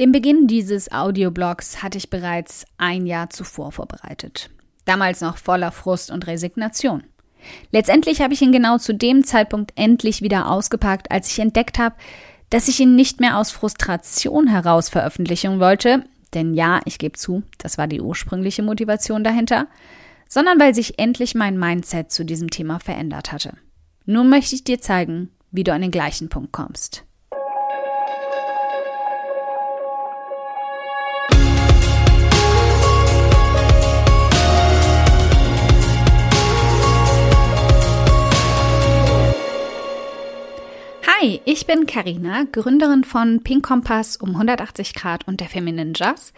Den Beginn dieses Audioblogs hatte ich bereits ein Jahr zuvor vorbereitet. Damals noch voller Frust und Resignation. Letztendlich habe ich ihn genau zu dem Zeitpunkt endlich wieder ausgepackt, als ich entdeckt habe, dass ich ihn nicht mehr aus Frustration heraus veröffentlichen wollte, denn ja, ich gebe zu, das war die ursprüngliche Motivation dahinter, sondern weil sich endlich mein Mindset zu diesem Thema verändert hatte. Nun möchte ich dir zeigen, wie du an den gleichen Punkt kommst. Bin Karina, Gründerin von Pink Kompass um 180 Grad und der Feminine Jazz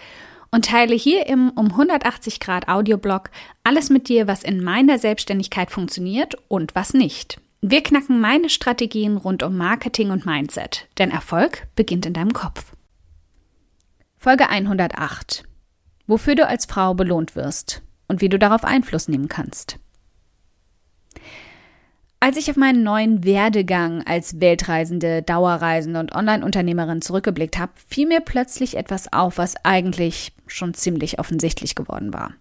und teile hier im um 180 Grad Audioblog alles mit dir, was in meiner Selbstständigkeit funktioniert und was nicht. Wir knacken meine Strategien rund um Marketing und Mindset, denn Erfolg beginnt in deinem Kopf. Folge 108. Wofür du als Frau belohnt wirst und wie du darauf Einfluss nehmen kannst. Als ich auf meinen neuen Werdegang als Weltreisende, Dauerreisende und Online-Unternehmerin zurückgeblickt habe, fiel mir plötzlich etwas auf, was eigentlich schon ziemlich offensichtlich geworden war.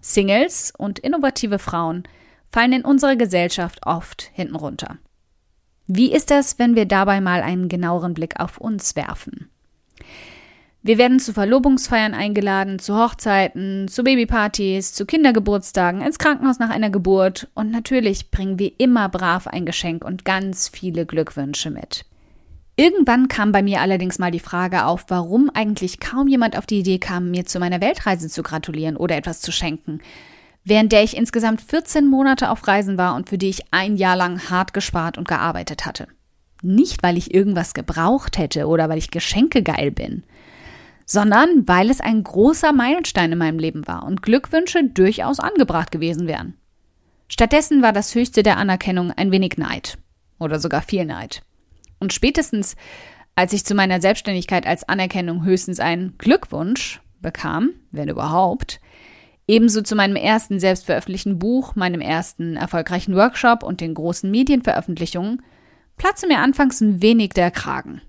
Singles und innovative Frauen fallen in unserer Gesellschaft oft hinten runter. Wie ist das, wenn wir dabei mal einen genaueren Blick auf uns werfen? Wir werden zu Verlobungsfeiern eingeladen, zu Hochzeiten, zu Babypartys, zu Kindergeburtstagen, ins Krankenhaus nach einer Geburt und natürlich bringen wir immer brav ein Geschenk und ganz viele Glückwünsche mit. Irgendwann kam bei mir allerdings mal die Frage auf, warum eigentlich kaum jemand auf die Idee kam, mir zu meiner Weltreise zu gratulieren oder etwas zu schenken, während der ich insgesamt 14 Monate auf Reisen war und für die ich ein Jahr lang hart gespart und gearbeitet hatte. Nicht, weil ich irgendwas gebraucht hätte oder weil ich Geschenke geil bin sondern weil es ein großer Meilenstein in meinem Leben war und Glückwünsche durchaus angebracht gewesen wären. Stattdessen war das höchste der Anerkennung ein wenig Neid oder sogar viel Neid. Und spätestens, als ich zu meiner Selbstständigkeit als Anerkennung höchstens einen Glückwunsch bekam, wenn überhaupt, ebenso zu meinem ersten selbstveröffentlichten Buch, meinem ersten erfolgreichen Workshop und den großen Medienveröffentlichungen, platzte mir anfangs ein wenig der Kragen.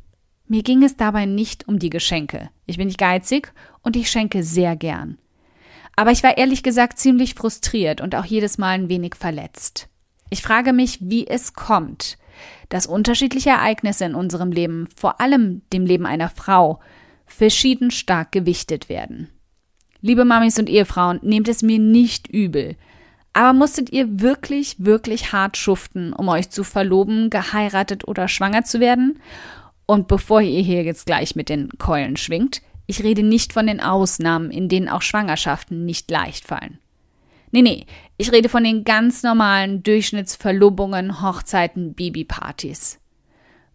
Mir ging es dabei nicht um die Geschenke. Ich bin nicht geizig und ich schenke sehr gern. Aber ich war ehrlich gesagt ziemlich frustriert und auch jedes Mal ein wenig verletzt. Ich frage mich, wie es kommt, dass unterschiedliche Ereignisse in unserem Leben, vor allem dem Leben einer Frau, verschieden stark gewichtet werden. Liebe Mamis und Ehefrauen, nehmt es mir nicht übel. Aber musstet ihr wirklich, wirklich hart schuften, um euch zu verloben, geheiratet oder schwanger zu werden? Und bevor ihr hier jetzt gleich mit den Keulen schwingt, ich rede nicht von den Ausnahmen, in denen auch Schwangerschaften nicht leicht fallen. Nee, nee, ich rede von den ganz normalen Durchschnittsverlobungen, Hochzeiten, Babypartys.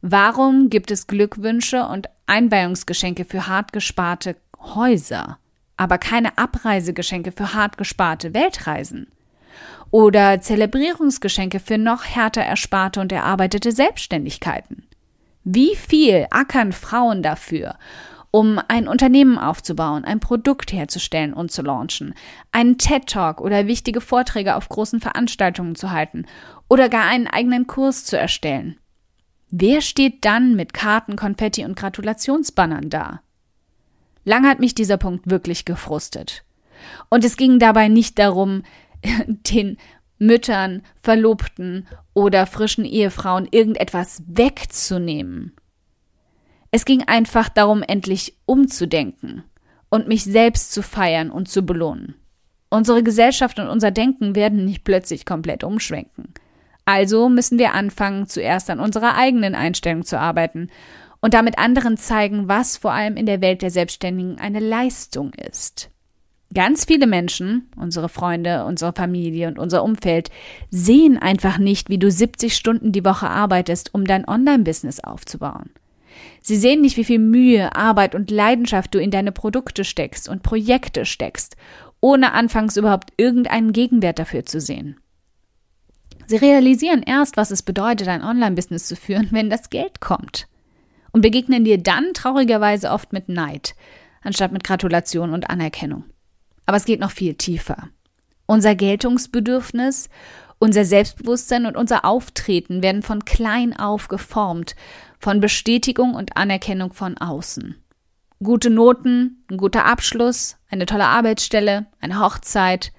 Warum gibt es Glückwünsche und Einweihungsgeschenke für hart gesparte Häuser, aber keine Abreisegeschenke für hart gesparte Weltreisen? Oder Zelebrierungsgeschenke für noch härter ersparte und erarbeitete Selbstständigkeiten? Wie viel ackern Frauen dafür, um ein Unternehmen aufzubauen, ein Produkt herzustellen und zu launchen, einen TED Talk oder wichtige Vorträge auf großen Veranstaltungen zu halten oder gar einen eigenen Kurs zu erstellen? Wer steht dann mit Karten, Konfetti und Gratulationsbannern da? Lang hat mich dieser Punkt wirklich gefrustet. Und es ging dabei nicht darum, den Müttern, Verlobten oder frischen Ehefrauen irgendetwas wegzunehmen. Es ging einfach darum, endlich umzudenken und mich selbst zu feiern und zu belohnen. Unsere Gesellschaft und unser Denken werden nicht plötzlich komplett umschwenken. Also müssen wir anfangen, zuerst an unserer eigenen Einstellung zu arbeiten und damit anderen zeigen, was vor allem in der Welt der Selbstständigen eine Leistung ist. Ganz viele Menschen, unsere Freunde, unsere Familie und unser Umfeld, sehen einfach nicht, wie du 70 Stunden die Woche arbeitest, um dein Online-Business aufzubauen. Sie sehen nicht, wie viel Mühe, Arbeit und Leidenschaft du in deine Produkte steckst und Projekte steckst, ohne anfangs überhaupt irgendeinen Gegenwert dafür zu sehen. Sie realisieren erst, was es bedeutet, ein Online-Business zu führen, wenn das Geld kommt. Und begegnen dir dann traurigerweise oft mit Neid, anstatt mit Gratulation und Anerkennung. Aber es geht noch viel tiefer. Unser Geltungsbedürfnis, unser Selbstbewusstsein und unser Auftreten werden von klein auf geformt, von Bestätigung und Anerkennung von außen. Gute Noten, ein guter Abschluss, eine tolle Arbeitsstelle, eine Hochzeit,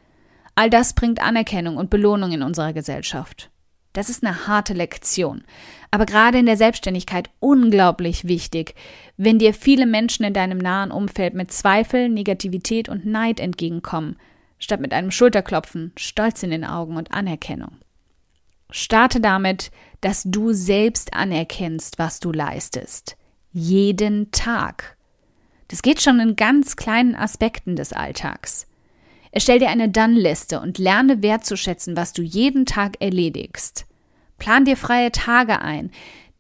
all das bringt Anerkennung und Belohnung in unserer Gesellschaft. Das ist eine harte Lektion, aber gerade in der Selbstständigkeit unglaublich wichtig, wenn dir viele Menschen in deinem nahen Umfeld mit Zweifel, Negativität und Neid entgegenkommen, statt mit einem Schulterklopfen, Stolz in den Augen und Anerkennung. Starte damit, dass du selbst anerkennst, was du leistest. Jeden Tag. Das geht schon in ganz kleinen Aspekten des Alltags. Erstell dir eine Dann-Liste und lerne wertzuschätzen, was du jeden Tag erledigst. Plan dir freie Tage ein,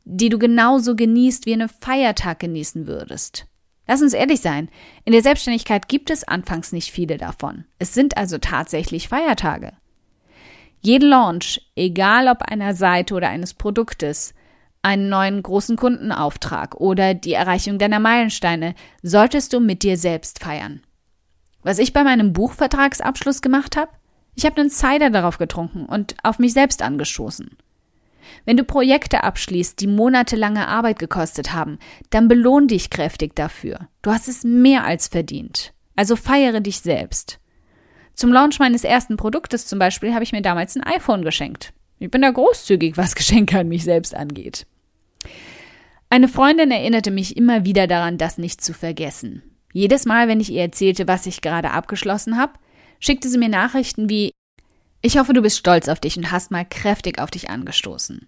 die du genauso genießt, wie einen Feiertag genießen würdest. Lass uns ehrlich sein, in der Selbstständigkeit gibt es anfangs nicht viele davon. Es sind also tatsächlich Feiertage. Jeden Launch, egal ob einer Seite oder eines Produktes, einen neuen großen Kundenauftrag oder die Erreichung deiner Meilensteine, solltest du mit dir selbst feiern. Was ich bei meinem Buchvertragsabschluss gemacht habe? Ich habe einen Cider darauf getrunken und auf mich selbst angestoßen. Wenn du Projekte abschließt, die monatelange Arbeit gekostet haben, dann belohn dich kräftig dafür. Du hast es mehr als verdient. Also feiere dich selbst. Zum Launch meines ersten Produktes zum Beispiel habe ich mir damals ein iPhone geschenkt. Ich bin da großzügig, was Geschenke an mich selbst angeht. Eine Freundin erinnerte mich immer wieder daran, das nicht zu vergessen. Jedes Mal, wenn ich ihr erzählte, was ich gerade abgeschlossen habe, schickte sie mir Nachrichten wie Ich hoffe, du bist stolz auf dich und hast mal kräftig auf dich angestoßen.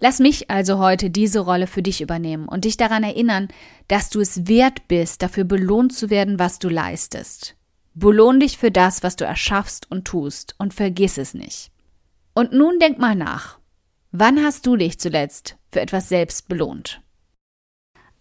Lass mich also heute diese Rolle für dich übernehmen und dich daran erinnern, dass du es wert bist, dafür belohnt zu werden, was du leistest. Belohn dich für das, was du erschaffst und tust und vergiss es nicht. Und nun denk mal nach. Wann hast du dich zuletzt für etwas selbst belohnt?